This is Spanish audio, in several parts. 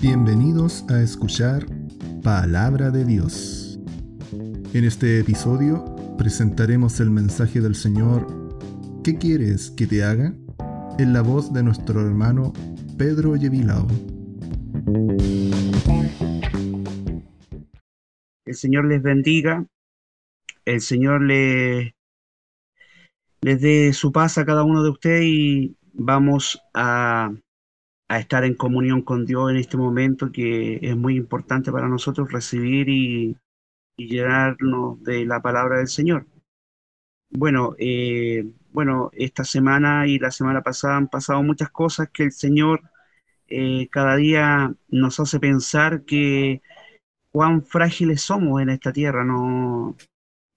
Bienvenidos a escuchar Palabra de Dios. En este episodio presentaremos el mensaje del Señor ¿Qué quieres que te haga? en la voz de nuestro hermano Pedro Yevilao. El Señor les bendiga, el Señor les, les dé su paz a cada uno de ustedes y vamos a, a estar en comunión con Dios en este momento que es muy importante para nosotros recibir y, llenarnos de la palabra del Señor. Bueno, eh, bueno, esta semana y la semana pasada han pasado muchas cosas que el Señor eh, cada día nos hace pensar que cuán frágiles somos en esta tierra. No,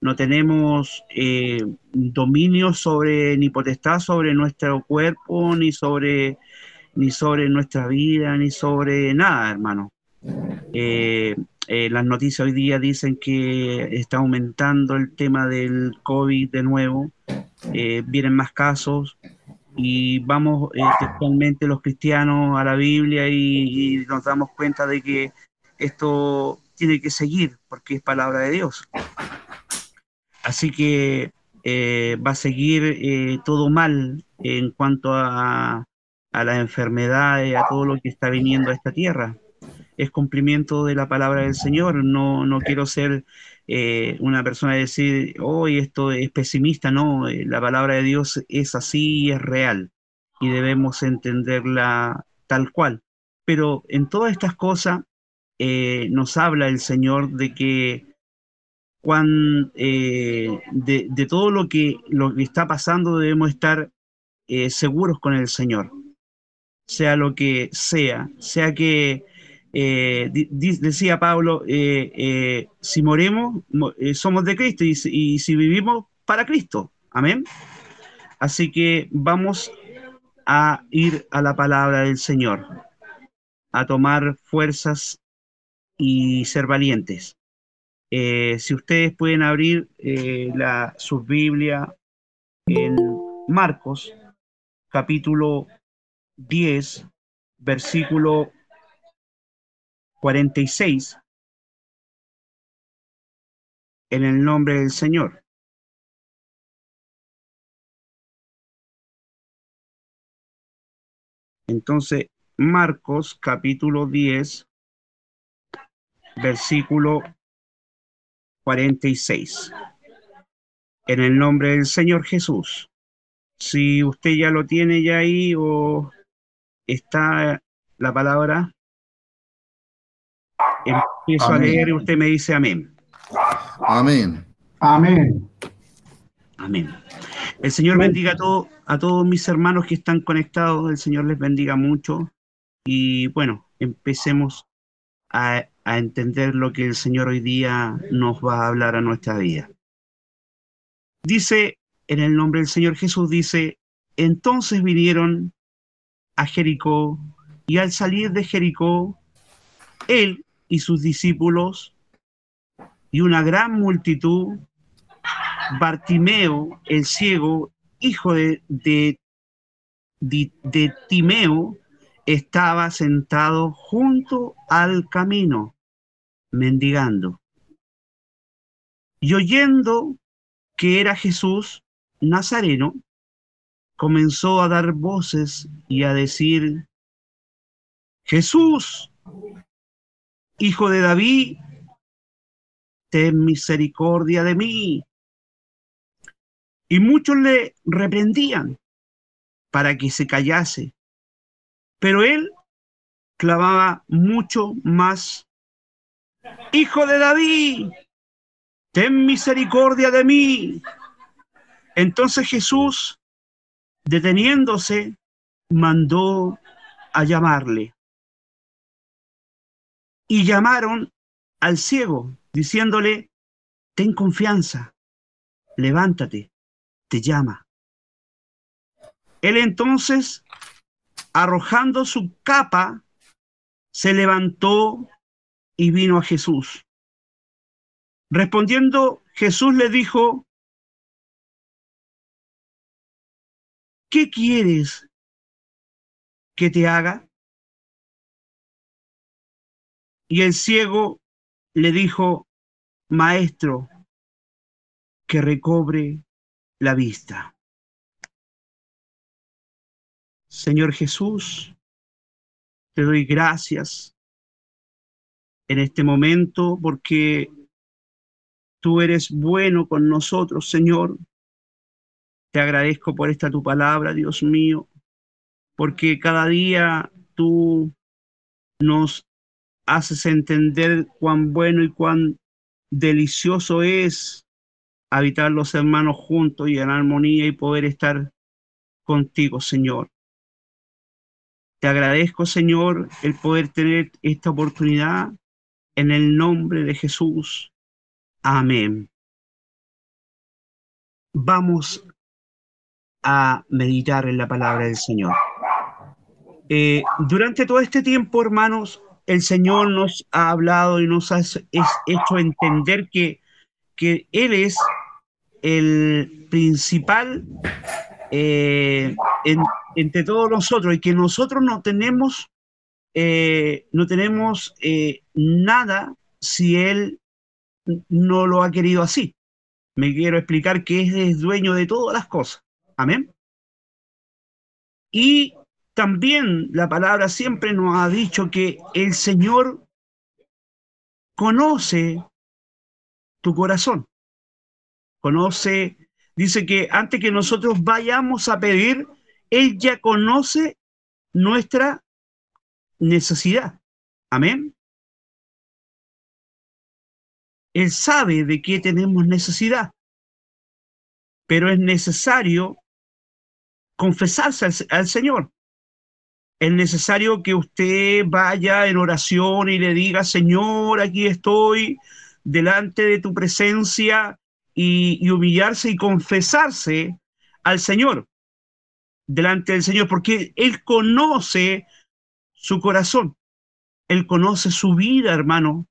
no tenemos eh, dominio sobre ni potestad sobre nuestro cuerpo, ni sobre, ni sobre nuestra vida, ni sobre nada, hermano. Eh, eh, las noticias hoy día dicen que está aumentando el tema del COVID de nuevo, eh, vienen más casos y vamos textualmente los cristianos a la Biblia y, nos damos cuenta de que esto tiene que seguir porque es palabra de Dios. Así que va a seguir todo mal en cuanto a, a las enfermedades, a todo lo que está viniendo a esta tierra es cumplimiento de la palabra del Señor. No, no quiero ser eh, una persona de decir, hoy esto es pesimista, no, eh, la palabra de Dios es así y es real y debemos entenderla tal cual. Pero en todas estas cosas eh, nos habla el Señor de que cuando, de, de, todo lo que, lo que está pasando debemos estar seguros con el Señor, sea lo que sea, sea que eh, decía Pablo, eh, eh, si moremos, somos de Cristo y, y, si vivimos, para Cristo. Amén. Así que vamos a ir a la palabra del Señor, a tomar fuerzas y ser valientes. Si ustedes pueden abrir la, su Biblia en Marcos, capítulo 10, versículo 46 en el nombre del Señor. Entonces, Marcos capítulo 10, versículo 46. En el nombre del Señor Jesús. Si usted ya lo tiene ya ahí o está la palabra, empiezo amén. a leer y usted me dice amén. Amén. Amén. Amén. El Señor bendiga a, todo, a todos mis hermanos que están conectados, el Señor les bendiga mucho. Y bueno, empecemos a, a entender lo que el Señor hoy día nos va a hablar a nuestra vida. Dice, en el nombre del Señor Jesús, dice, entonces vinieron a Jericó y al salir de Jericó, él y sus discípulos y una gran multitud, Bartimeo, el ciego, hijo de, de, de, de Timeo, estaba sentado junto al camino, mendigando. Y oyendo que era Jesús Nazareno, comenzó a dar voces y a decir, Jesús, Hijo de David, ten misericordia de mí. Y muchos le reprendían para que se callase, pero él clamaba mucho más, Hijo de David, ten misericordia de mí. Entonces Jesús, deteniéndose, mandó a llamarle y llamaron al ciego, diciéndole, ten confianza, levántate, te llama. Él entonces, arrojando su capa, se levantó y vino a Jesús. Respondiendo, Jesús le dijo, ¿qué quieres que te haga? Y el ciego le dijo, Maestro, que recobre la vista. Señor Jesús, te doy gracias en este momento porque tú eres bueno con nosotros, Señor. Te agradezco por esta tu palabra, Dios mío, porque cada día tú nos haces entender cuán bueno y cuán delicioso es habitar los hermanos juntos y en armonía y poder estar contigo, Señor. Te agradezco, Señor, el poder tener esta oportunidad en el nombre de Jesús. Amén. Vamos a meditar en la palabra del Señor. Eh, durante todo este tiempo, hermanos, el Señor nos ha hablado y nos ha hecho entender que, que Él es el principal eh, entre todos nosotros y que nosotros no tenemos, eh, no tenemos nada si Él no lo ha querido así. Me quiero explicar que es dueño de todas las cosas. Amén. Y también la palabra siempre nos ha dicho que el Señor conoce tu corazón. Conoce, dice que antes que nosotros vayamos a pedir, Él ya conoce nuestra necesidad. Amén. Él sabe de qué tenemos necesidad, pero es necesario confesarse al, Señor. Es necesario que usted vaya en oración y le diga, Señor, aquí estoy delante de tu presencia y, humillarse y confesarse al Señor, delante del Señor, porque Él conoce su corazón, Él conoce su vida, hermano,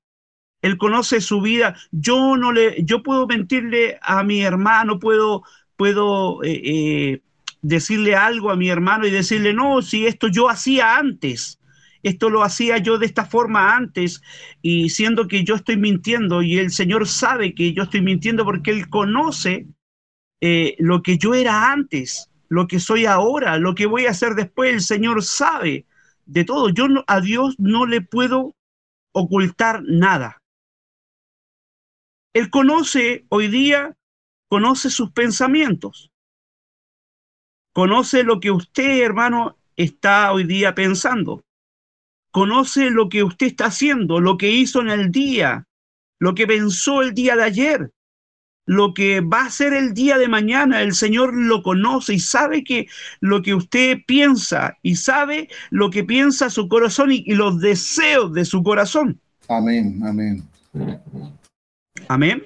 él conoce su vida. Yo no le, yo puedo mentirle a mi hermano, puedo, puedo eh, eh, decirle algo a mi hermano y decirle, no, si esto yo hacía antes, esto lo hacía yo de esta forma antes, y siendo que yo estoy mintiendo y el Señor sabe que yo estoy mintiendo porque Él conoce eh, lo que yo era antes, lo que soy ahora, lo que voy a hacer después, el Señor sabe de todo. Yo a Dios no le puedo ocultar nada. Él conoce hoy día, conoce sus pensamientos. Conoce lo que usted, hermano, está hoy día pensando. Conoce lo que usted está haciendo, lo que hizo en el día, lo que pensó el día de ayer, lo que va a ser el día de mañana. El Señor lo conoce y sabe que lo que usted piensa y sabe lo que piensa su corazón y, y los deseos de su corazón. Amén, amén. Amén.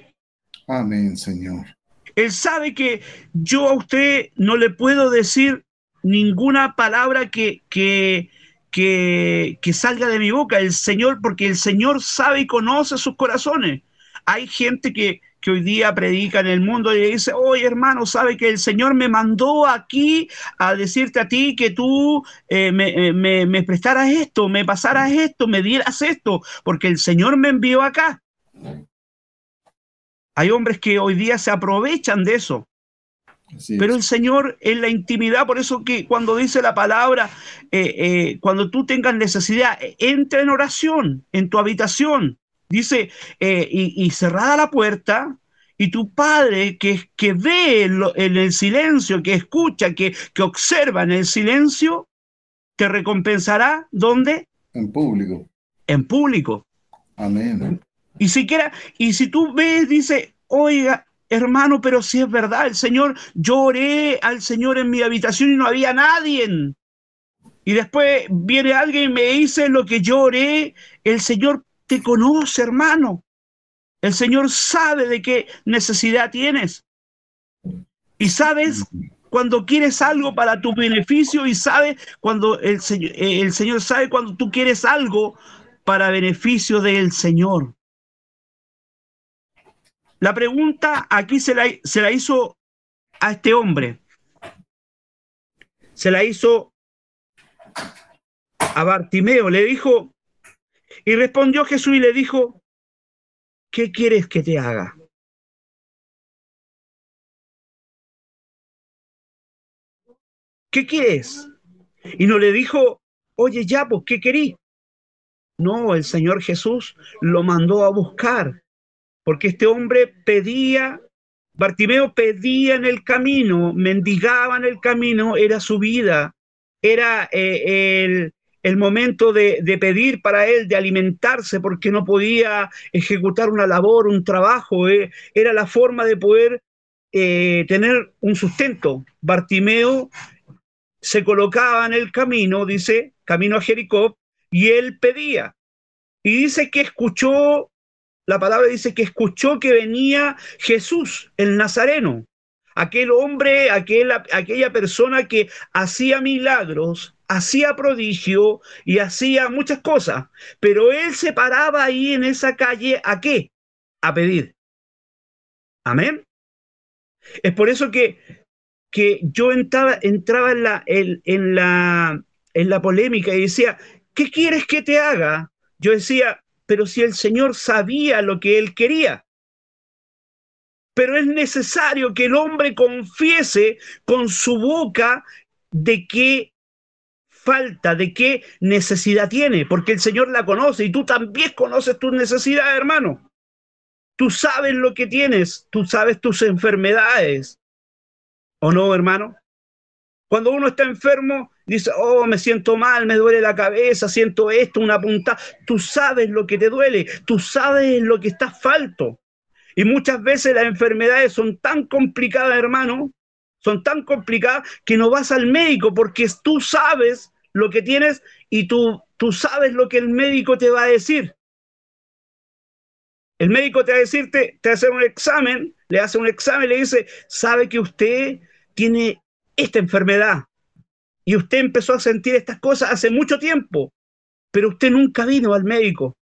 Amén, Señor. Él sabe que yo a usted no le puedo decir ninguna palabra que, que, que, que salga de mi boca. El Señor, porque el Señor sabe y conoce sus corazones. Hay gente que, que hoy día predica en el mundo y dice, oye hermano, sabe que el Señor me mandó aquí a decirte a ti que tú eh, me, me, me, prestaras esto, me pasaras esto, me dieras esto, porque el Señor me envió acá. Hay hombres que hoy día se aprovechan de eso. Pero el Señor en la intimidad, por eso que cuando dice la palabra, eh, eh, cuando tú tengas necesidad, entra en oración en tu habitación. Dice, eh, y, cerrada la puerta, y tu padre que, que ve en, el silencio, que escucha, que, que observa en el silencio, te recompensará. ¿Dónde? En público. En público. Amén. Y siquiera, y si tú ves, dice, oiga, hermano, pero si es verdad, el Señor, lloré al Señor en mi habitación y no había nadie. Y después viene alguien y me dice lo que lloré, el Señor te conoce, hermano. El Señor sabe de qué necesidad tienes. Y sabes cuando quieres algo para tu beneficio y sabes cuando el Señor, el Señor sabe cuando tú quieres algo para beneficio del Señor. La pregunta aquí se la, se la hizo a este hombre. Se la hizo a Bartimeo. Le dijo, Y respondió Jesús y le dijo, ¿qué quieres que te haga? ¿Qué quieres? Y no le dijo, oye, ya, pues, ¿qué querí? No, el Señor Jesús lo mandó a buscar, porque este hombre pedía, Bartimeo pedía en el camino, mendigaba en el camino, era su vida, era eh, el, el, momento de, de, pedir para él, de alimentarse, porque no podía ejecutar una labor, un trabajo, eh, era la forma de poder eh, tener un sustento. Bartimeo se colocaba en el camino, dice, camino a Jericó, y él pedía. Y dice que escuchó, la palabra dice que escuchó que venía Jesús, el Nazareno, aquel hombre, aquel, aquella persona que hacía milagros, hacía prodigio y hacía muchas cosas, pero él se paraba ahí en esa calle a qué? A pedir. Amén. Es por eso que que yo entraba, entraba en, la, en, la, en la polémica y decía, ¿qué quieres que te haga? Yo decía, pero si el Señor sabía lo que él quería. Pero es necesario que el hombre confiese con su boca de qué falta, de qué necesidad tiene, porque el Señor la conoce y tú también conoces tus necesidades, hermano. Tú sabes lo que tienes, tú sabes tus enfermedades, ¿O no, hermano? Cuando uno está enfermo, dice, oh, me siento mal, me duele la cabeza, siento esto, una punta. Tú sabes lo que te duele, tú sabes lo que está falto. Y muchas veces las enfermedades son tan complicadas, hermano, son tan complicadas que no vas al médico porque tú sabes lo que tienes y tú, tú sabes lo que el médico te va a decir. El médico te va a decirte, te hace un examen, le hace un examen, le dice, sabe que usted tiene esta enfermedad y usted empezó a sentir estas cosas hace mucho tiempo, pero usted nunca vino al médico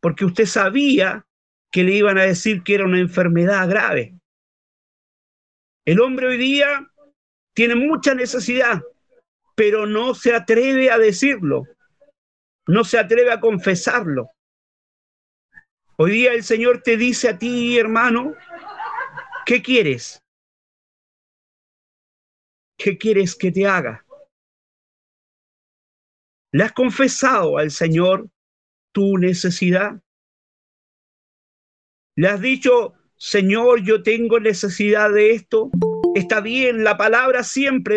porque usted sabía que le iban a decir que era una enfermedad grave. El hombre hoy día tiene mucha necesidad, pero no se atreve a decirlo, no se atreve a confesarlo. Hoy día el Señor te dice a ti, hermano, ¿qué quieres? ¿Qué quieres que te haga? ¿Le has confesado al Señor tu necesidad? ¿Le has dicho, Señor, yo tengo necesidad de esto? Está bien, la palabra siempre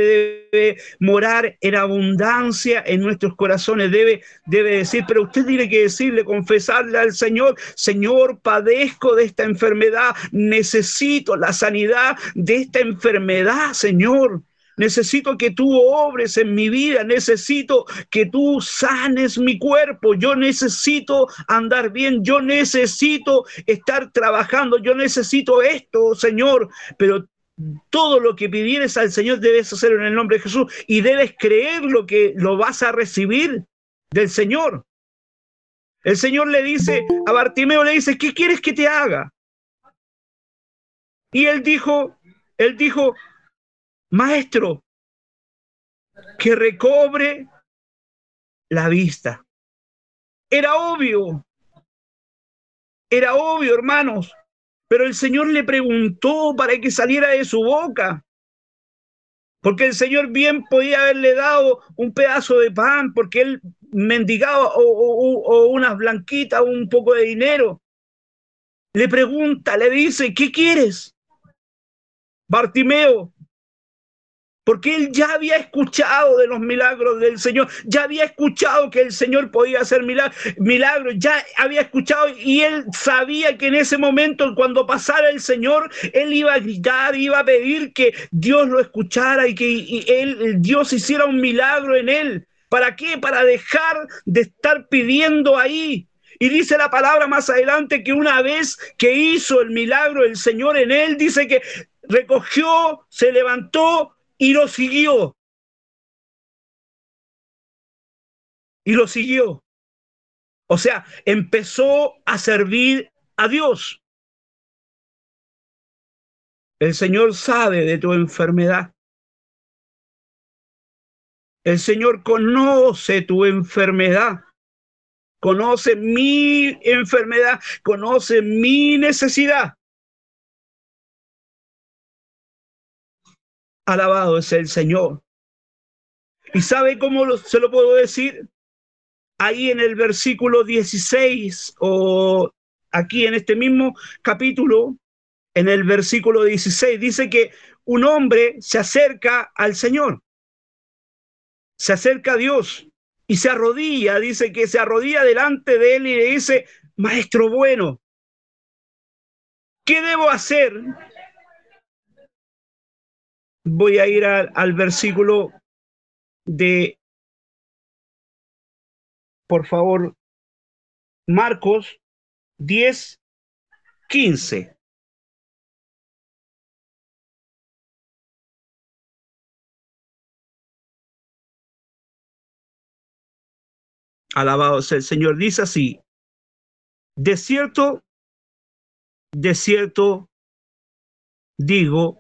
debe morar en abundancia en nuestros corazones, debe, debe decir, pero usted tiene que decirle, confesarle al Señor, Señor, padezco de esta enfermedad, necesito la sanidad de esta enfermedad, Señor. Necesito que tú obres en mi vida, necesito que tú sanes mi cuerpo, yo necesito andar bien, yo necesito estar trabajando, yo necesito esto, Señor, pero todo lo que pidieres al Señor debes hacerlo en el nombre de Jesús y debes creer lo que lo vas a recibir del Señor. El Señor le dice a Bartimeo, le dice, ¿qué quieres que te haga? Y él dijo, él dijo, maestro, que recobre la vista. Era obvio, era obvio, hermanos, pero el Señor le preguntó para que saliera de su boca. Porque el Señor bien podía haberle dado un pedazo de pan, porque él mendigaba o, o, o unas blanquitas, un poco de dinero. Le pregunta, le dice, ¿qué quieres? Bartimeo, porque él ya había escuchado de los milagros del Señor, ya había escuchado que el Señor podía hacer milagros, ya había escuchado y él sabía que en ese momento, cuando pasara el Señor, él iba a gritar, iba a pedir que Dios lo escuchara y que Dios hiciera un milagro en él. ¿Para qué? Para dejar de estar pidiendo ahí, y dice la palabra más adelante que una vez que hizo el milagro el Señor en él, dice que recogió, se levantó y lo siguió. Y lo siguió. O sea, empezó a servir a Dios. El Señor sabe de tu enfermedad. El Señor conoce tu enfermedad. conoce mi enfermedad, conoce mi necesidad. Alabado es el Señor. ¿Y sabe cómo se lo puedo decir? Ahí en el versículo 16 o aquí en este mismo capítulo, en el versículo 16, dice que un hombre se acerca al Señor, se acerca a Dios y se arrodilla, dice que se arrodilla delante de él y le dice, Maestro bueno, ¿qué debo hacer? Voy a ir al versículo de, por favor, Marcos 10, 15. Alabado sea el Señor. Dice así, de cierto, de cierto digo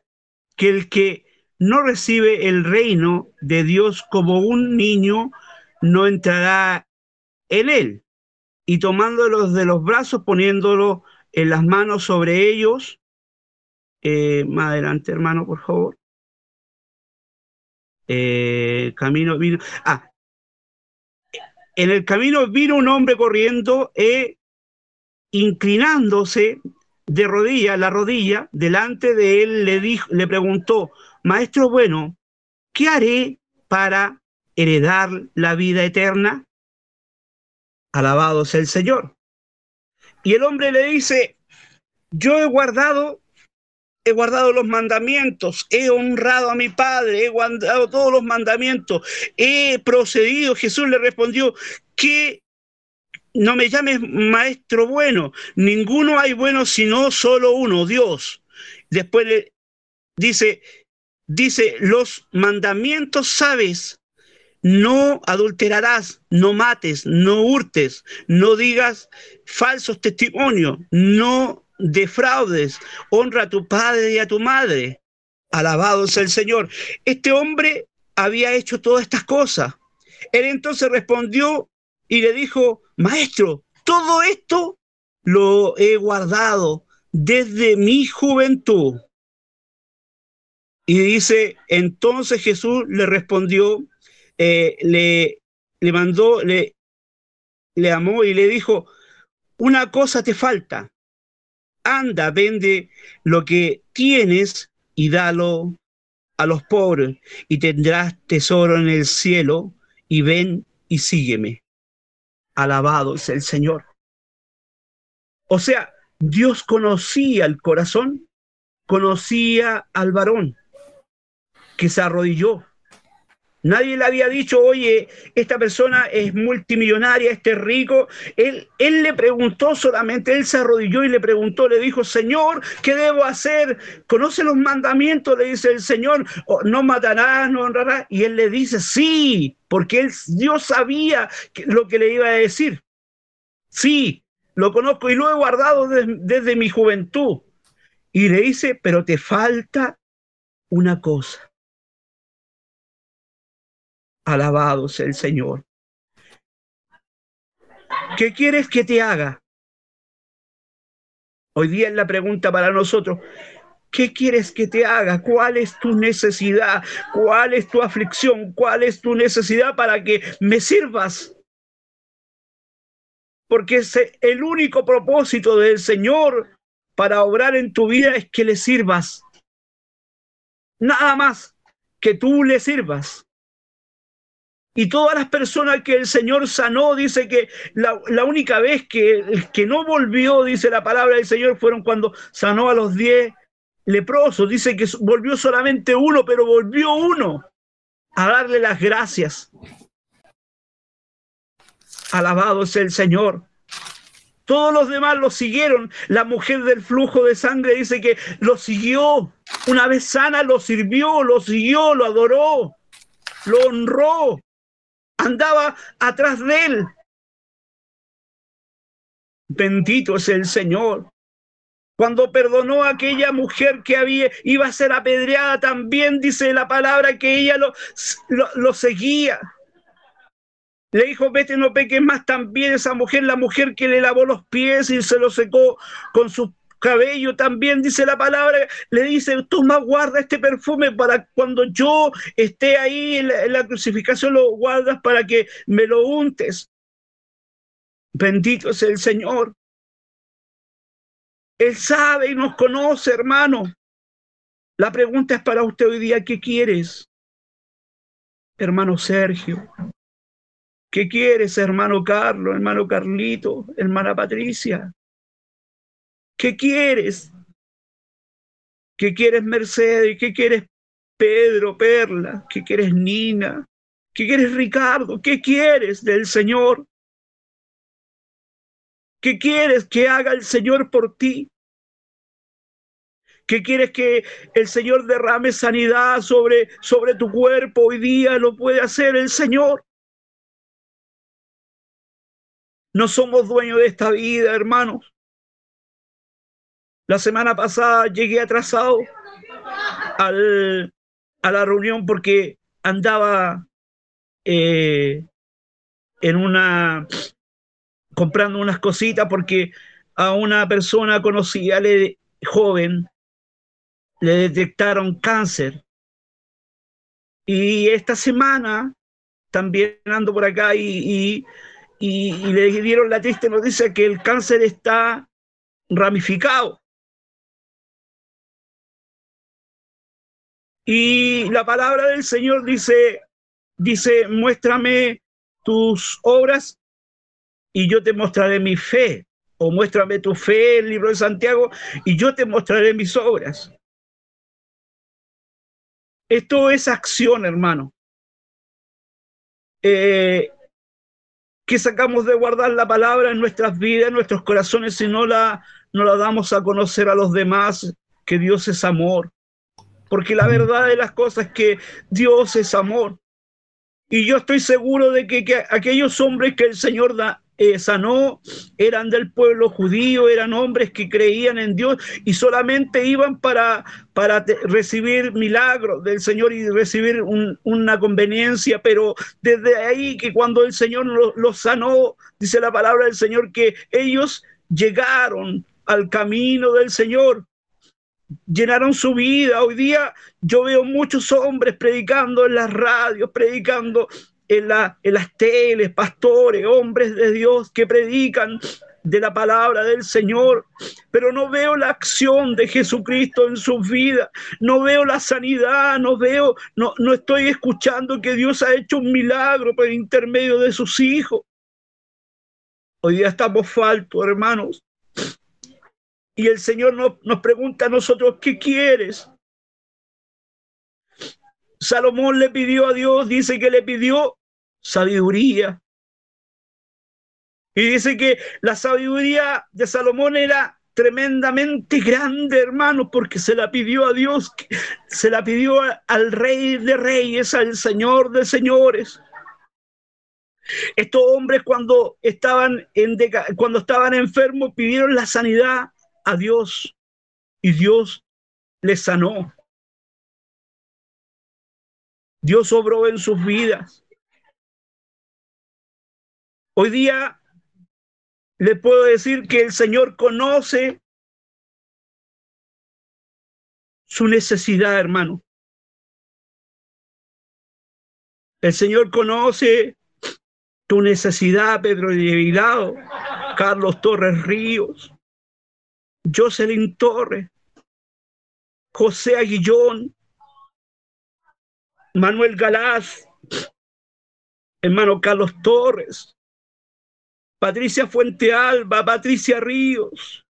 que el que no recibe el reino de Dios como un niño, no entrará en él. Y tomándolos de los brazos, poniéndolo en las manos sobre ellos. Eh, más adelante, hermano, por favor. Eh, camino vino. Ah, en el camino vino un hombre corriendo e inclinándose de rodilla, la rodilla, delante de él le dijo, le preguntó, Maestro bueno, ¿qué haré para heredar la vida eterna? Alabado sea el Señor. Y el hombre le dice, yo he guardado, he guardado los mandamientos, he honrado a mi padre, he guardado todos los mandamientos, he procedido. Jesús le respondió, que no me llames maestro bueno, ninguno hay bueno sino solo uno, Dios. Después le dice, dice, los mandamientos sabes, no adulterarás, no mates, no hurtes, no digas falsos testimonios, no defraudes, honra a tu padre y a tu madre. Alabado sea el Señor. Este hombre había hecho todas estas cosas. Él entonces respondió y le dijo, maestro, todo esto lo he guardado desde mi juventud. Y dice, entonces Jesús le respondió, eh, le, le mandó, le, le amó y le dijo, una cosa te falta, anda, vende lo que tienes y dalo a los pobres y tendrás tesoro en el cielo y ven y sígueme. Alabado es el Señor. O sea, Dios conocía el corazón, conocía al varón que se arrodilló. Nadie le había dicho, oye, esta persona es multimillonaria, este es rico. Él, él le preguntó solamente, él se arrodilló y le preguntó, le dijo, Señor, ¿qué debo hacer? ¿Conoce los mandamientos? Le dice el Señor, oh, no matarás, no honrarás. Y él le dice, sí, porque él, Dios sabía lo que le iba a decir. Sí, lo conozco y lo he guardado desde mi juventud. Y le dice, pero te falta una cosa Alabado sea el Señor. ¿Qué quieres que te haga? Hoy día es la pregunta para nosotros. ¿Qué quieres que te haga? ¿Cuál es tu necesidad? ¿Cuál es tu aflicción? ¿Cuál es tu necesidad para que me sirvas? Porque el único propósito del Señor para obrar en tu vida es que le sirvas. Nada más que tú le sirvas. Y todas las personas que el Señor sanó, dice que la, única vez que, que no volvió, dice la palabra del Señor, fueron cuando sanó a los diez leprosos. Dice que volvió solamente uno, pero volvió uno a darle las gracias. Alabado sea el Señor. Todos los demás lo siguieron. La mujer del flujo de sangre dice que lo siguió. Una vez sana, lo sirvió, lo siguió, lo adoró, lo honró andaba atrás de él. Bendito es el Señor. Cuando perdonó a aquella mujer que había, iba a ser apedreada, también dice la palabra que ella lo, lo, seguía. Le dijo, vete, no peques más también esa mujer, la mujer que le lavó los pies y se los secó con su cabello también, dice la palabra, le dice, toma, guarda este perfume para cuando yo esté ahí en la, en crucificación, lo guardas para que me lo untes. Bendito es el Señor. Él sabe y nos conoce, hermano. La pregunta es para usted hoy día, ¿qué quieres? Hermano Sergio. ¿Qué quieres, hermano Carlos, hermano Carlito, hermana Patricia? ¿Qué quieres? ¿Qué quieres Mercedes? ¿Qué quieres Pedro, Perla? ¿Qué quieres Nina? ¿Qué quieres Ricardo? ¿Qué quieres del Señor? ¿Qué quieres que haga el Señor por ti? ¿Qué quieres que el Señor derrame sanidad sobre, sobre tu cuerpo? Hoy día lo puede hacer el Señor. No somos dueños de esta vida, hermanos. La semana pasada llegué atrasado al, a la reunión porque andaba eh, en una comprando unas cositas porque a una persona conocida, le, joven, le detectaron cáncer. Y esta semana también ando por acá y, y, y, y le dieron la triste noticia que el cáncer está ramificado. Y la palabra del Señor dice, dice, muéstrame tus obras y yo te mostraré mi fe. O muéstrame tu fe, el libro de Santiago, y yo te mostraré mis obras. Esto es acción, hermano. Eh, que sacamos de guardar la palabra en nuestras vidas, en nuestros corazones, si no la, no la damos a conocer a los demás, que Dios es amor. Porque la verdad de las cosas es que Dios es amor. Y yo estoy seguro de que, que aquellos hombres que el Señor da, eh, sanó eran del pueblo judío, eran hombres que creían en Dios y solamente iban para, para recibir milagros del Señor y recibir un, una conveniencia, pero desde ahí que cuando el Señor los lo sanó, dice la palabra del Señor, que ellos llegaron al camino del Señor, llenaron su vida. Hoy día yo veo muchos hombres predicando en las radios, predicando en, la, en las teles, pastores, hombres de Dios que predican de la palabra del Señor, pero no veo la acción de Jesucristo en sus vidas, no veo la sanidad, no veo, no, no estoy escuchando que Dios ha hecho un milagro por intermedio de sus hijos. Hoy día estamos faltos, hermanos. Y el Señor nos, nos pregunta a nosotros, ¿qué quieres? Salomón le pidió a Dios, dice que le pidió sabiduría. Y dice que la sabiduría de Salomón era tremendamente grande, hermano, porque se la pidió a Dios, se la pidió al rey de reyes, al señor de señores. Estos hombres cuando estaban, cuando estaban enfermos pidieron la sanidad a Dios y Dios les sanó. Dios obró en sus vidas. Hoy día le puedo decir que el Señor conoce su necesidad, hermano. El Señor conoce tu necesidad, Pedro Dividado, Carlos Torres Ríos, Jocelyn Torres, José Aguillón, Manuel Galás, hermano Carlos Torres, Patricia Fuente Alba, Patricia Ríos,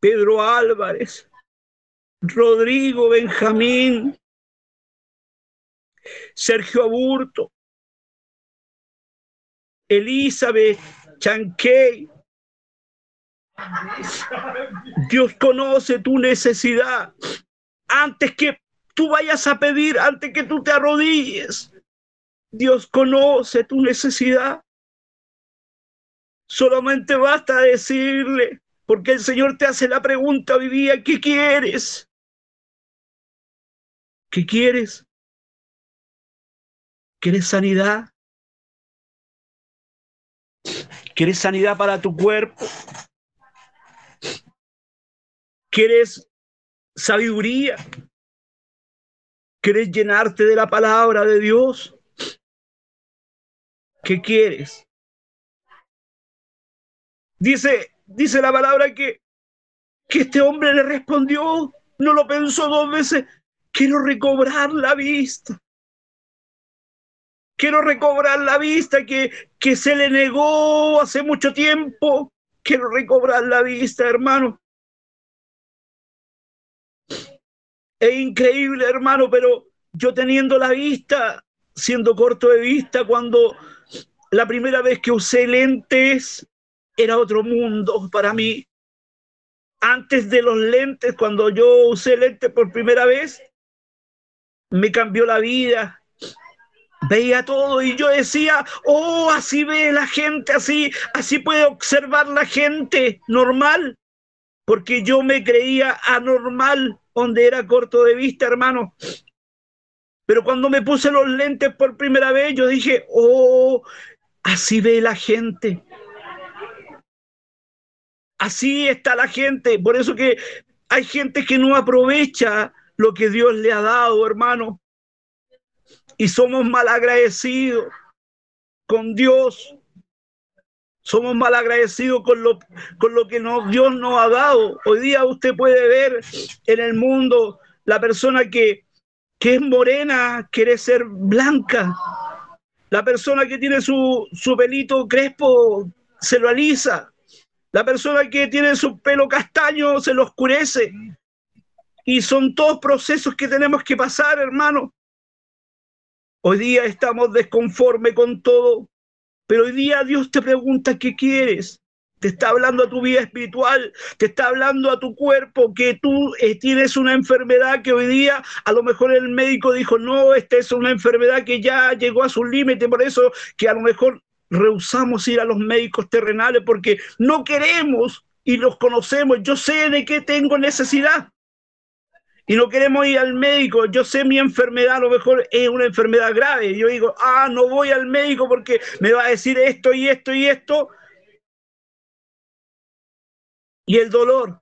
Pedro Álvarez, Rodrigo Benjamín, Sergio Aburto, Elizabeth Chanquey. Dios conoce tu necesidad antes que tú vayas a pedir, antes que tú te arrodilles. Dios conoce tu necesidad. Solamente basta decirle, porque el Señor te hace la pregunta hoy día, ¿qué quieres? ¿Qué quieres? ¿Quieres sanidad? ¿Quieres sanidad para tu cuerpo? ¿Quieres sabiduría? ¿Quieres llenarte de la palabra de Dios? ¿Qué quieres? Dice, dice la palabra que, que este hombre le respondió, no lo pensó dos veces, quiero recobrar la vista. Quiero recobrar la vista que, que se le negó hace mucho tiempo. Quiero recobrar la vista, hermano. Es increíble, hermano, pero yo teniendo la vista, siendo corto de vista, cuando la primera vez que usé lentes era otro mundo para mí. Antes de los lentes, cuando yo usé lentes por primera vez, me cambió la vida. Veía todo y yo decía, oh, así ve la gente, así, así puede observar la gente normal, porque yo me creía anormal, donde era corto de vista, hermano. Pero cuando me puse los lentes por primera vez, yo dije, oh, así ve la gente. Así está la gente. Por eso que hay gente que no aprovecha lo que Dios le ha dado, hermano. Y somos mal agradecidos con Dios. Somos mal agradecidos con lo, con lo que nos, Dios nos ha dado. Hoy día usted puede ver en el mundo la persona que que es morena quiere ser blanca. La persona que tiene su, su pelito crespo se lo alisa. La persona que tiene su pelo castaño se lo oscurece. Y son todos procesos que tenemos que pasar, hermano. Hoy día estamos desconformes con todo, pero hoy día Dios te pregunta qué quieres te está hablando a tu vida espiritual, te está hablando a tu cuerpo, que tú eh, tienes una enfermedad que hoy día a lo mejor el médico dijo, no, esta es una enfermedad que ya llegó a su límite, por eso que a lo mejor rehusamos ir a los médicos terrenales porque no queremos y los conocemos, yo sé de qué tengo necesidad. Y no queremos ir al médico, yo sé mi enfermedad, a lo mejor es una enfermedad grave. Yo digo, ah, no voy al médico porque me va a decir esto y esto y esto y el dolor.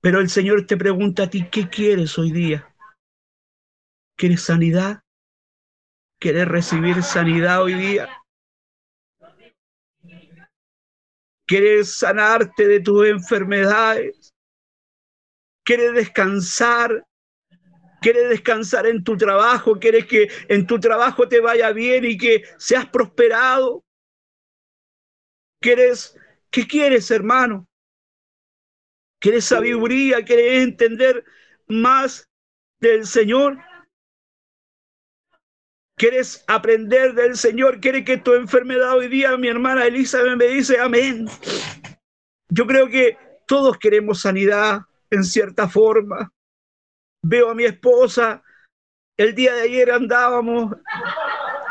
Pero el Señor te pregunta a ti, ¿qué quieres hoy día? ¿Quieres sanidad? ¿Quieres recibir sanidad hoy día? ¿Quieres sanarte de tus enfermedades? ¿Quieres descansar? ¿Quieres descansar en tu trabajo? ¿Quieres que en tu trabajo te vaya bien y que seas prosperado? ¿Quieres ¿Qué quieres, hermano? ¿Quieres sabiduría? ¿Quieres entender más del Señor? ¿Quieres aprender del Señor? ¿Quieres que tu enfermedad hoy día, mi hermana Elizabeth me dice amén? Yo creo que todos queremos sanidad en cierta forma. Veo a mi esposa, el día de ayer andábamos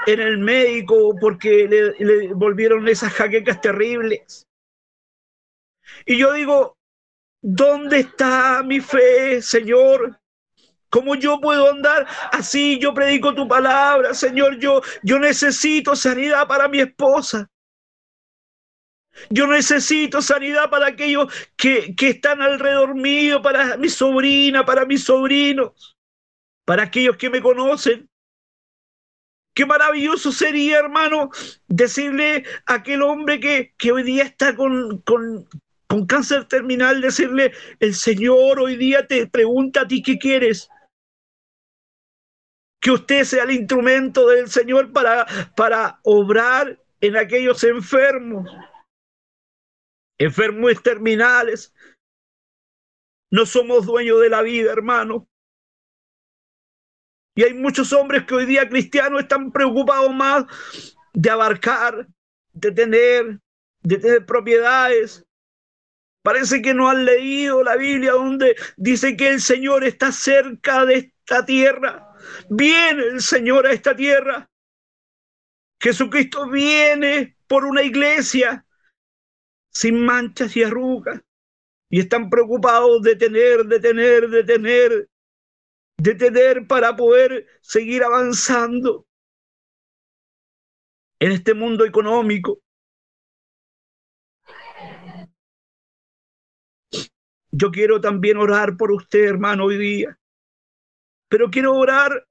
en el médico porque le, volvieron esas jaquecas terribles. Y yo digo, ¿dónde está mi fe, Señor? ¿Cómo yo puedo andar así? Yo predico tu palabra, Señor. Yo, yo necesito sanidad para mi esposa. Yo necesito sanidad para aquellos que, que están alrededor mío, para mi sobrina, para mis sobrinos, para aquellos que me conocen. Qué maravilloso sería, hermano, decirle a aquel hombre que, que hoy día está con, con, con cáncer terminal, decirle, el Señor hoy día te pregunta a ti qué quieres. Que usted sea el instrumento del Señor para, para obrar en aquellos enfermos, enfermos terminales. No somos dueños de la vida, hermano. Y hay muchos hombres que hoy día cristianos están preocupados más de abarcar, de tener, de tener propiedades, Parece que no han leído la Biblia donde dice que el Señor está cerca de esta tierra. Viene el Señor a esta tierra. Jesucristo viene por una iglesia sin manchas y arrugas. Y están preocupados de tener, de tener, de tener, de tener para poder seguir avanzando. en este mundo económico. Yo quiero también orar por usted, hermano, hoy día. Pero quiero orar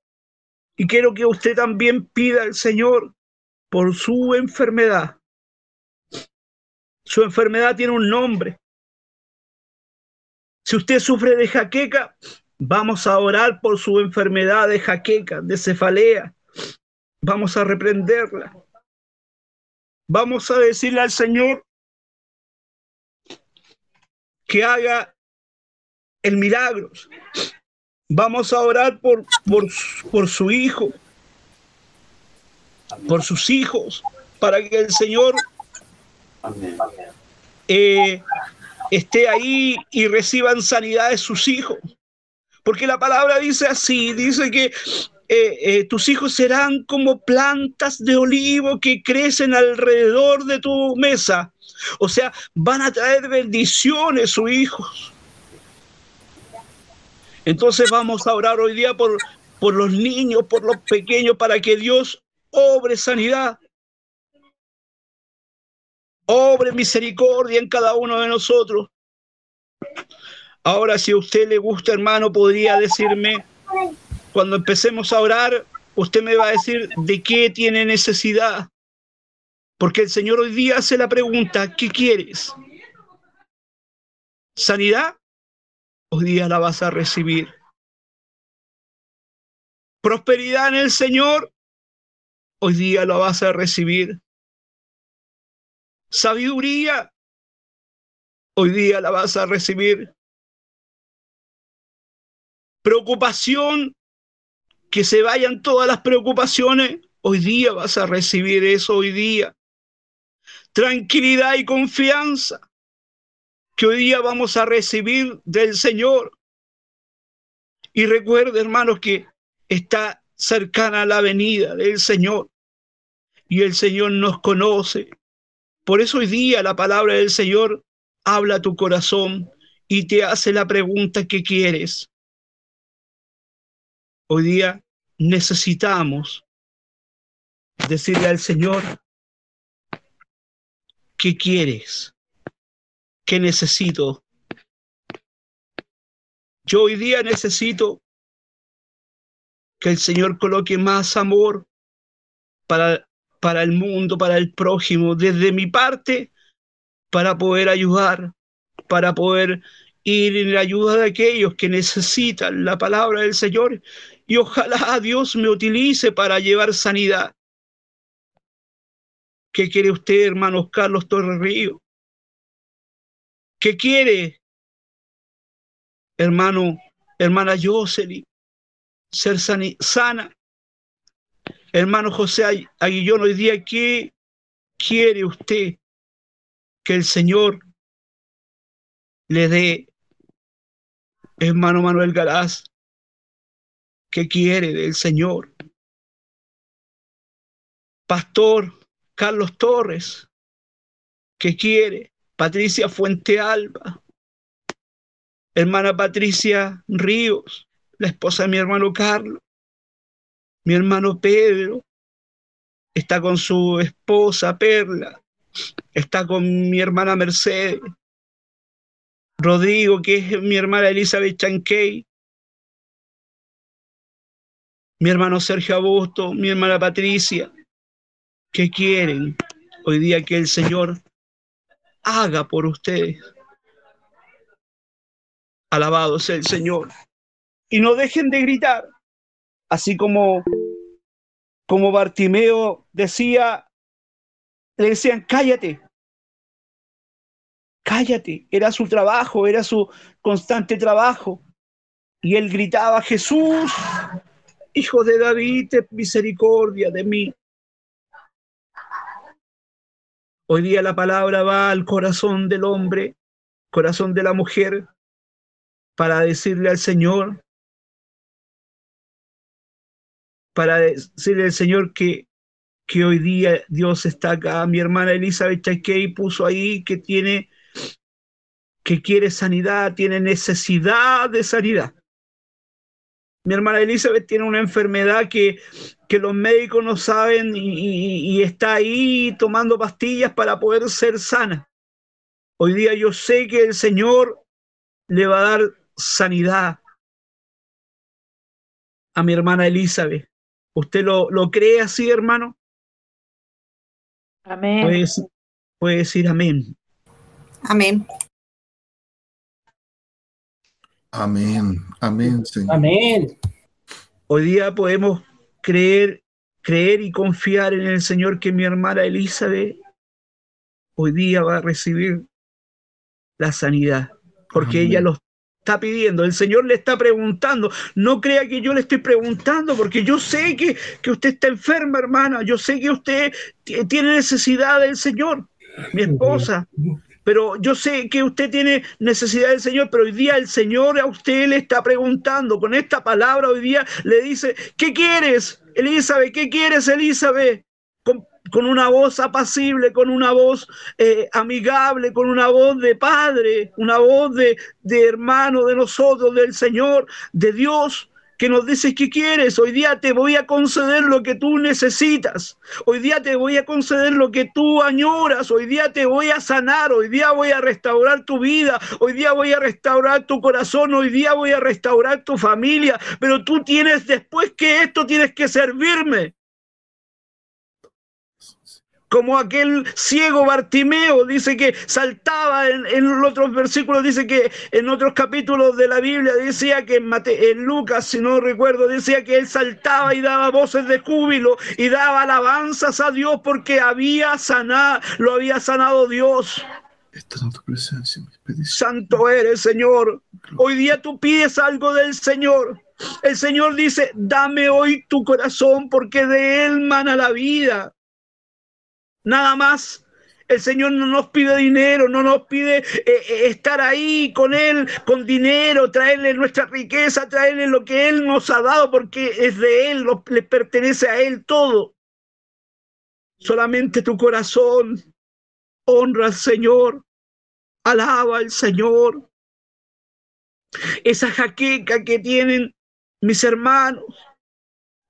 y quiero que usted también pida al Señor por su enfermedad. Su enfermedad tiene un nombre. Si usted sufre de jaqueca, vamos a orar por su enfermedad de jaqueca, de cefalea. Vamos a reprenderla. Vamos a decirle al Señor que haga el milagro. Vamos a orar por, por, por su hijo, por sus hijos, para que el Señor eh, esté ahí y reciban sanidad de sus hijos. Porque la palabra dice así, dice que eh, eh, tus hijos serán como plantas de olivo que crecen alrededor de tu mesa. O sea, van a traer bendiciones sus hijos. Entonces vamos a orar hoy día por, por los niños, por los pequeños, para que Dios obre sanidad, obre misericordia en cada uno de nosotros. Ahora, si a usted le gusta, hermano, podría decirme, cuando empecemos a orar, usted me va a decir de qué tiene necesidad. Porque el Señor hoy día hace la pregunta, ¿qué quieres? ¿Sanidad? Hoy día la vas a recibir. Prosperidad en el Señor, hoy día la vas a recibir. Sabiduría, hoy día la vas a recibir. Preocupación, que se vayan todas las preocupaciones, hoy día vas a recibir eso hoy día. Tranquilidad y confianza, que hoy día vamos a recibir del Señor. Y recuerde, hermanos, que está cercana la venida del Señor y el Señor nos conoce. Por eso hoy día la palabra del Señor habla a tu corazón y te hace la pregunta que quieres. Hoy día necesitamos decirle al Señor, ¿qué quieres? ¿Qué necesito? Yo hoy día necesito que el Señor coloque más amor para, para el mundo, para el prójimo, desde mi parte, para poder ayudar, para poder ir en la ayuda de aquellos que necesitan la palabra del Señor. Y ojalá Dios me utilice para llevar sanidad. ¿Qué quiere usted, hermanos Carlos Torres Río? ¿Qué quiere, hermano, hermana Jocelyn? Ser sana. Hermano José Aguillón, hoy día, ¿qué quiere usted que el Señor le dé? Hermano Manuel Galás, ¿qué quiere del Señor? Pastor Carlos Torres, ¿qué quiere? Patricia Fuente Alba, hermana Patricia Ríos, la esposa de mi hermano Carlos, mi hermano Pedro, está con su esposa Perla, está con mi hermana Mercedes, Rodrigo, que es mi hermana Elizabeth Chanquey, mi hermano Sergio Augusto, mi hermana Patricia, ¿qué quieren hoy día que el Señor haga por ustedes. Alabado sea el Señor. Y no dejen de gritar, así como, como Bartimeo decía, le decían, cállate, cállate, era su trabajo, era su constante trabajo. Y él gritaba, Jesús, hijo de David, misericordia de mí. Hoy día la palabra va al corazón del hombre, corazón de la mujer, para decirle al Señor, para decirle al Señor que, que hoy día Dios está acá. Mi hermana Elizabeth Chaquey puso ahí que tiene, que quiere sanidad, tiene necesidad de sanidad. Mi hermana Elizabeth tiene una enfermedad que, que los médicos no saben y, y está ahí tomando pastillas para poder ser sana. Hoy día yo sé que el Señor le va a dar sanidad a mi hermana Elizabeth. ¿Usted lo, lo cree así, hermano? Amén. Puede, puede decir amén. Amén. Amén. Amén, Señor. Amén. Hoy día podemos creer, creer y confiar en el Señor que mi hermana Elizabeth hoy día va a recibir la sanidad, porque Amén. ella lo está pidiendo, el Señor le está preguntando, no crea que yo le estoy preguntando, porque yo sé que, que usted está enferma, hermana, yo sé que usted tiene necesidad del Señor, mi esposa, pero yo sé que usted tiene necesidad del Señor, pero hoy día el Señor a usted le está preguntando, con esta palabra hoy día le dice, ¿qué quieres, Elizabeth? ¿Qué quieres, Elizabeth? Con, una voz apacible, con una voz eh, amigable, con una voz de padre, una voz de, hermano de nosotros, del Señor, de Dios, que nos dice, ¿qué quieres? Hoy día te voy a conceder lo que tú necesitas. Hoy día te voy a conceder lo que tú añoras. Hoy día te voy a sanar. Hoy día voy a restaurar tu vida. Hoy día voy a restaurar tu corazón. Hoy día voy a restaurar tu familia. Pero tú tienes, después que esto, tienes que servirme como aquel ciego Bartimeo, dice que saltaba en, en otros versículos, dice que en otros capítulos de la Biblia decía que en, Mate, en Lucas, si no recuerdo, decía que él saltaba y daba voces de júbilo y daba alabanzas a Dios porque había sanado, lo había sanado Dios. Es tu presencia. Santo eres, Señor. Hoy día tú pides algo del Señor. El Señor dice, dame hoy tu corazón porque de él mana la vida nada más. El Señor no nos pide dinero, no nos pide eh, eh, estar ahí con Él, con dinero, traerle nuestra riqueza, traerle lo que Él nos ha dado, porque es de Él, lo, le pertenece a Él todo. Solamente tu corazón honra al Señor, alaba al Señor. Esa jaqueca que tienen mis hermanos,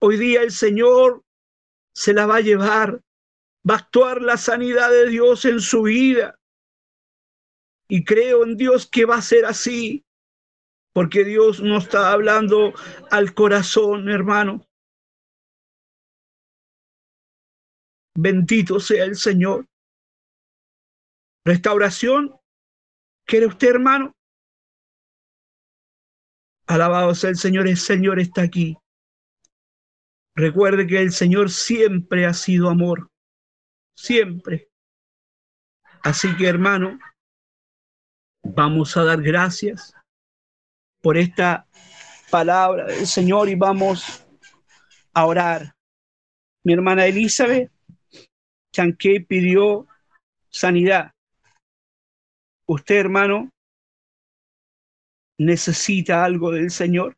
hoy día el Señor se la va a llevar va a actuar la sanidad de Dios en su vida. Y creo en Dios que va a ser así, porque Dios nos está hablando al corazón, hermano. Bendito sea el Señor. Restauración, ¿quiere usted, hermano? Alabado sea el Señor, el Señor está aquí. Recuerde que el Señor siempre ha sido amor siempre. Así que hermano, vamos a dar gracias por esta palabra del Señor y vamos a orar. Mi hermana Elizabeth Chanqué pidió sanidad. Usted, hermano, necesita algo del Señor.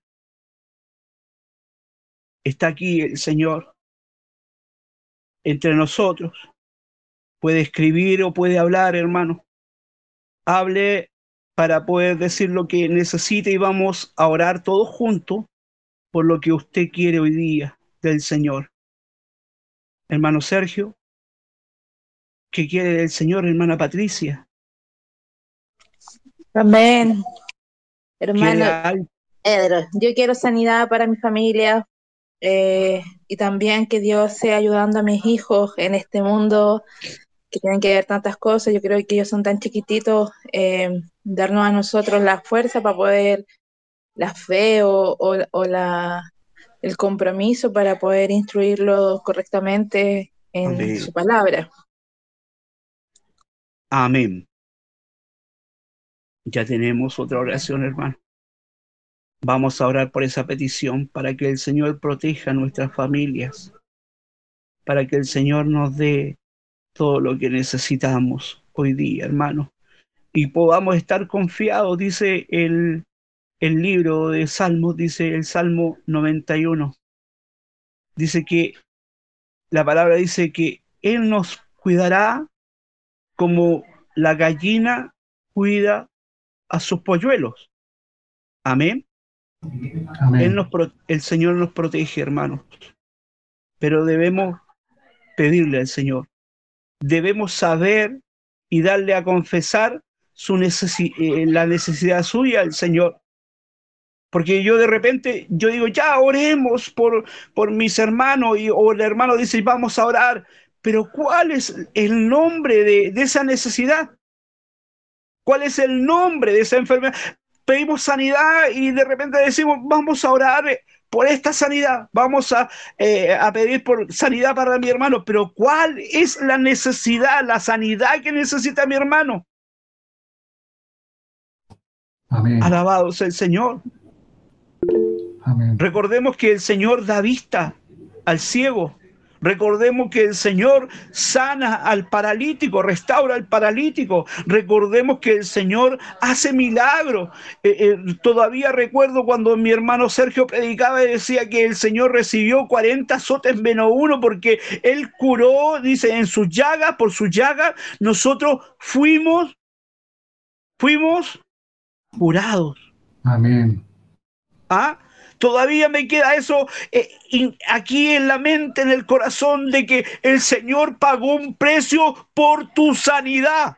Está aquí el Señor entre nosotros puede escribir o puede hablar, hermano. Hable para poder decir lo que necesite y vamos a orar todos juntos por lo que usted quiere hoy día del Señor. Hermano Sergio, ¿qué quiere del Señor, hermana Patricia? Amén. ¿Quiere Hermano? Pedro, yo quiero sanidad para mi familia eh, y también que Dios sea ayudando a mis hijos en este mundo que tienen que ver tantas cosas. Yo creo que ellos son tan chiquititos, eh, darnos a nosotros la fuerza para poder, la fe o, o, o la, el compromiso para poder instruirlos correctamente en Amén. su palabra. Amén. Ya tenemos otra oración, hermano. Vamos a orar por esa petición para que el Señor proteja a nuestras familias, para que el Señor nos dé todo lo que necesitamos hoy día, hermano, y podamos estar confiados, dice el, el libro de Salmos, dice el Salmo 91. Dice que la palabra dice que Él nos cuidará como la gallina cuida a sus polluelos. Amén. Él nos el Señor nos protege, hermanos. Pero debemos pedirle al Señor. Debemos saber y darle a confesar su eh, la necesidad suya al Señor. Porque yo de repente, yo digo, ya oremos por, por mis hermanos, y, o el hermano dice, vamos a orar, pero ¿cuál es el nombre de, de esa necesidad? ¿Cuál es el nombre de esa enfermedad? Pedimos sanidad y de repente decimos, vamos a orar por esta sanidad, vamos a, eh, a, pedir por sanidad para mi hermano, pero ¿cuál es la necesidad, la sanidad que necesita mi hermano? Amén. Alabado sea el Señor. Recordemos que el Señor da vista al ciego. Recordemos que el Señor sana al paralítico, restaura al paralítico. Recordemos que el Señor hace milagros. Eh, eh, todavía recuerdo cuando mi hermano Sergio predicaba y decía que el Señor recibió 40 azotes menos uno porque Él curó, dice, en sus llagas, por sus llagas, nosotros fuimos, fuimos curados. Amén. ¿Ah? Todavía me queda eso eh, aquí en la mente, en el corazón, de que el Señor pagó un precio por tu sanidad,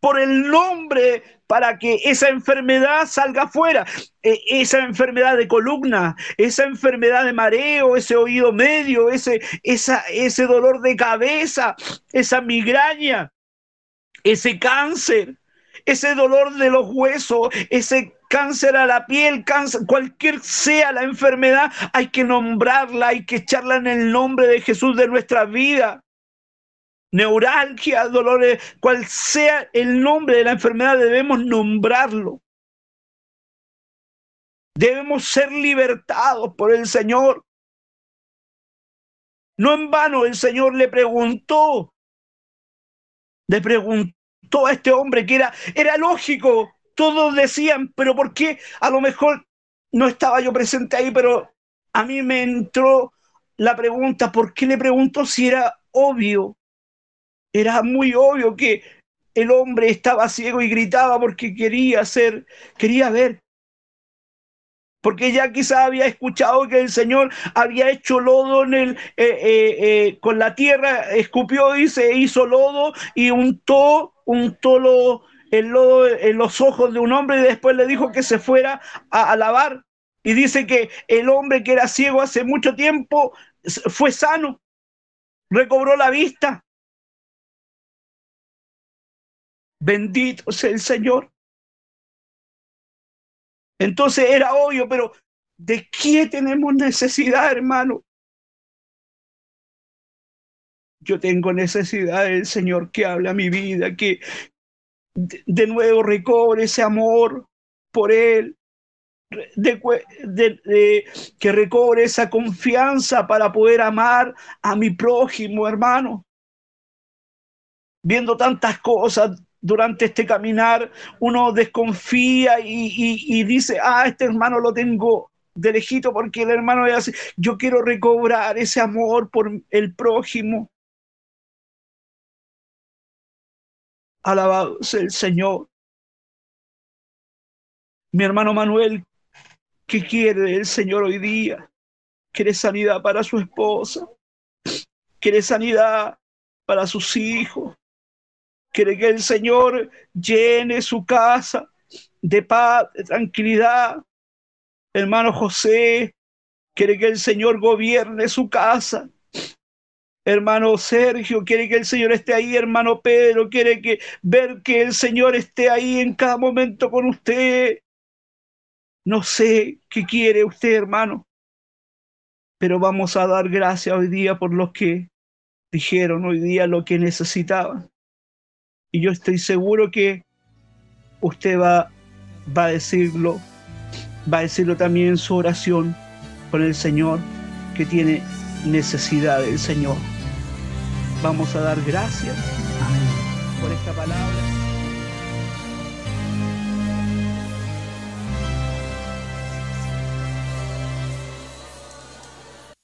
por el nombre para que esa enfermedad salga fuera, e, esa enfermedad de columna, esa enfermedad de mareo, ese oído medio, ese, esa, ese dolor de cabeza, esa migraña, ese cáncer, ese dolor de los huesos, ese cáncer a la piel, cáncer, cualquier sea la enfermedad, hay que nombrarla, hay que echarla en el nombre de Jesús de nuestra vida. Neuralgia, dolores, cual sea el nombre de la enfermedad, debemos nombrarlo. Debemos ser libertados por el Señor. No en vano el Señor le preguntó, le preguntó a este hombre que era, era lógico, todos decían, pero ¿por qué? A lo mejor no estaba yo presente ahí, pero a mí me entró la pregunta, ¿por qué le preguntó si era obvio? Era muy obvio que el hombre estaba ciego y gritaba porque quería ser, quería ver. Porque ya quizá había escuchado que el Señor había hecho lodo en el, eh, eh, eh, con la tierra, escupió y se hizo lodo y untó, untó lo, el lodo en los ojos de un hombre y después le dijo que se fuera a, lavar. Y dice que el hombre que era ciego hace mucho tiempo fue sano, recobró la vista. Bendito sea el Señor. Entonces era obvio, pero ¿de qué tenemos necesidad, hermano? Yo tengo necesidad del Señor que hable a mi vida, que, de nuevo recobre ese amor por Él, de, que recobre esa confianza para poder amar a mi prójimo, hermano. Viendo tantas cosas durante este caminar, uno desconfía y, y dice, ah, este hermano lo tengo de lejito porque el hermano así. Yo quiero recobrar ese amor por el prójimo. Alabado sea el Señor. Mi hermano Manuel, ¿qué quiere el Señor hoy día? Quiere sanidad para su esposa. Quiere sanidad para sus hijos. Quiere que el Señor llene su casa de paz, de tranquilidad. Hermano José, quiere que el Señor gobierne su casa. Hermano Sergio, quiere que el Señor esté ahí, hermano Pedro, quiere que ver que el Señor esté ahí en cada momento con usted. No sé qué quiere usted, hermano, pero vamos a dar gracias hoy día por los que dijeron hoy día lo que necesitaban. Y yo estoy seguro que usted va, va a decirlo, va a decirlo también en su oración con el Señor, que tiene necesidad del Señor. Vamos a dar gracias por esta palabra.